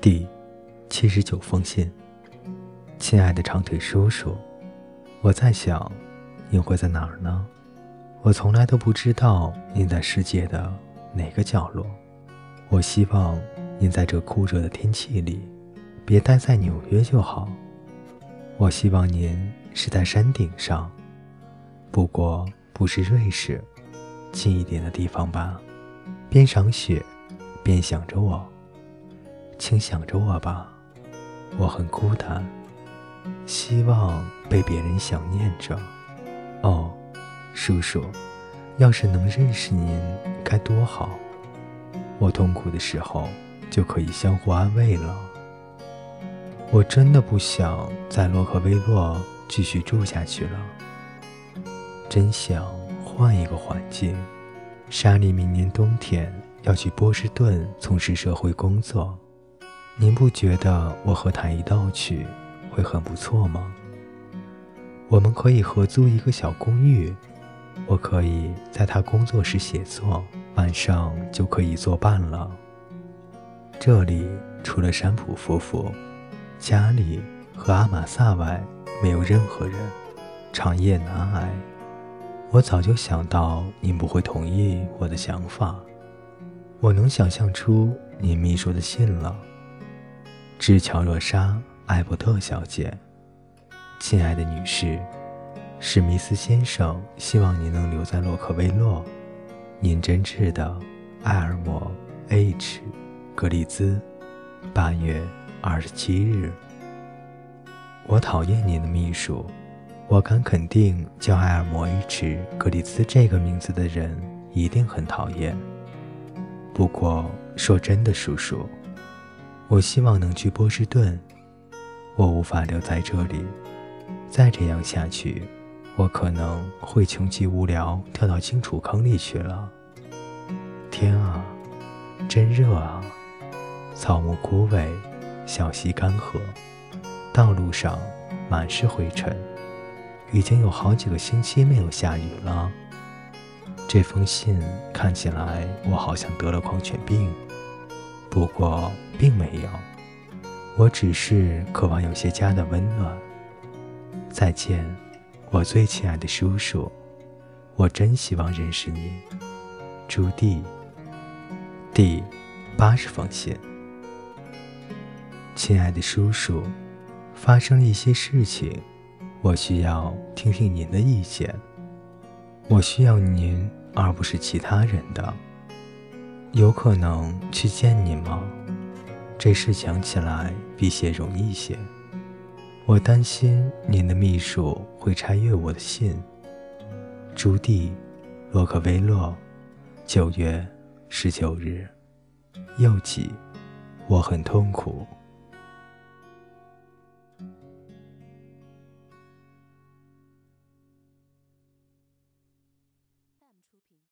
第七十九封信，亲爱的长腿叔叔，我在想，你会在哪儿呢？我从来都不知道您在世界的哪个角落。我希望您在这酷热的天气里，别待在纽约就好。我希望您是在山顶上，不过不是瑞士，近一点的地方吧。边赏雪，边想着我。请想着我吧，我很孤单，希望被别人想念着。哦，叔叔，要是能认识您该多好！我痛苦的时候就可以相互安慰了。我真的不想在洛克威洛继续住下去了，真想换一个环境。莎莉明年冬天要去波士顿从事社会工作。您不觉得我和他一道去会很不错吗？我们可以合租一个小公寓，我可以在他工作时写作，晚上就可以作伴了。这里除了山普夫妇、家里和阿玛萨外，没有任何人，长夜难挨。我早就想到您不会同意我的想法，我能想象出您秘书的信了。致乔若莎·艾伯特小姐，亲爱的女士，史密斯先生希望您能留在洛克威洛。您真挚的艾尔摩 ·H· 格里兹，八月二十七日。我讨厌您的秘书，我敢肯定，叫艾尔摩 ·H· 格里兹这个名字的人一定很讨厌。不过说真的，叔叔。我希望能去波士顿，我无法留在这里。再这样下去，我可能会穷极无聊，跳到荆楚坑里去了。天啊，真热啊！草木枯萎，小溪干涸，道路上满是灰尘。已经有好几个星期没有下雨了。这封信看起来，我好像得了狂犬病。不过并没有，我只是渴望有些家的温暖。再见，我最亲爱的叔叔，我真希望认识你，朱棣。第八十封信，亲爱的叔叔，发生了一些事情，我需要听听您的意见。我需要您，而不是其他人的。有可能去见你吗？这事讲起来比写容易些。我担心您的秘书会拆阅我的信。朱棣，洛克威洛，九月十九日。又起，我很痛苦。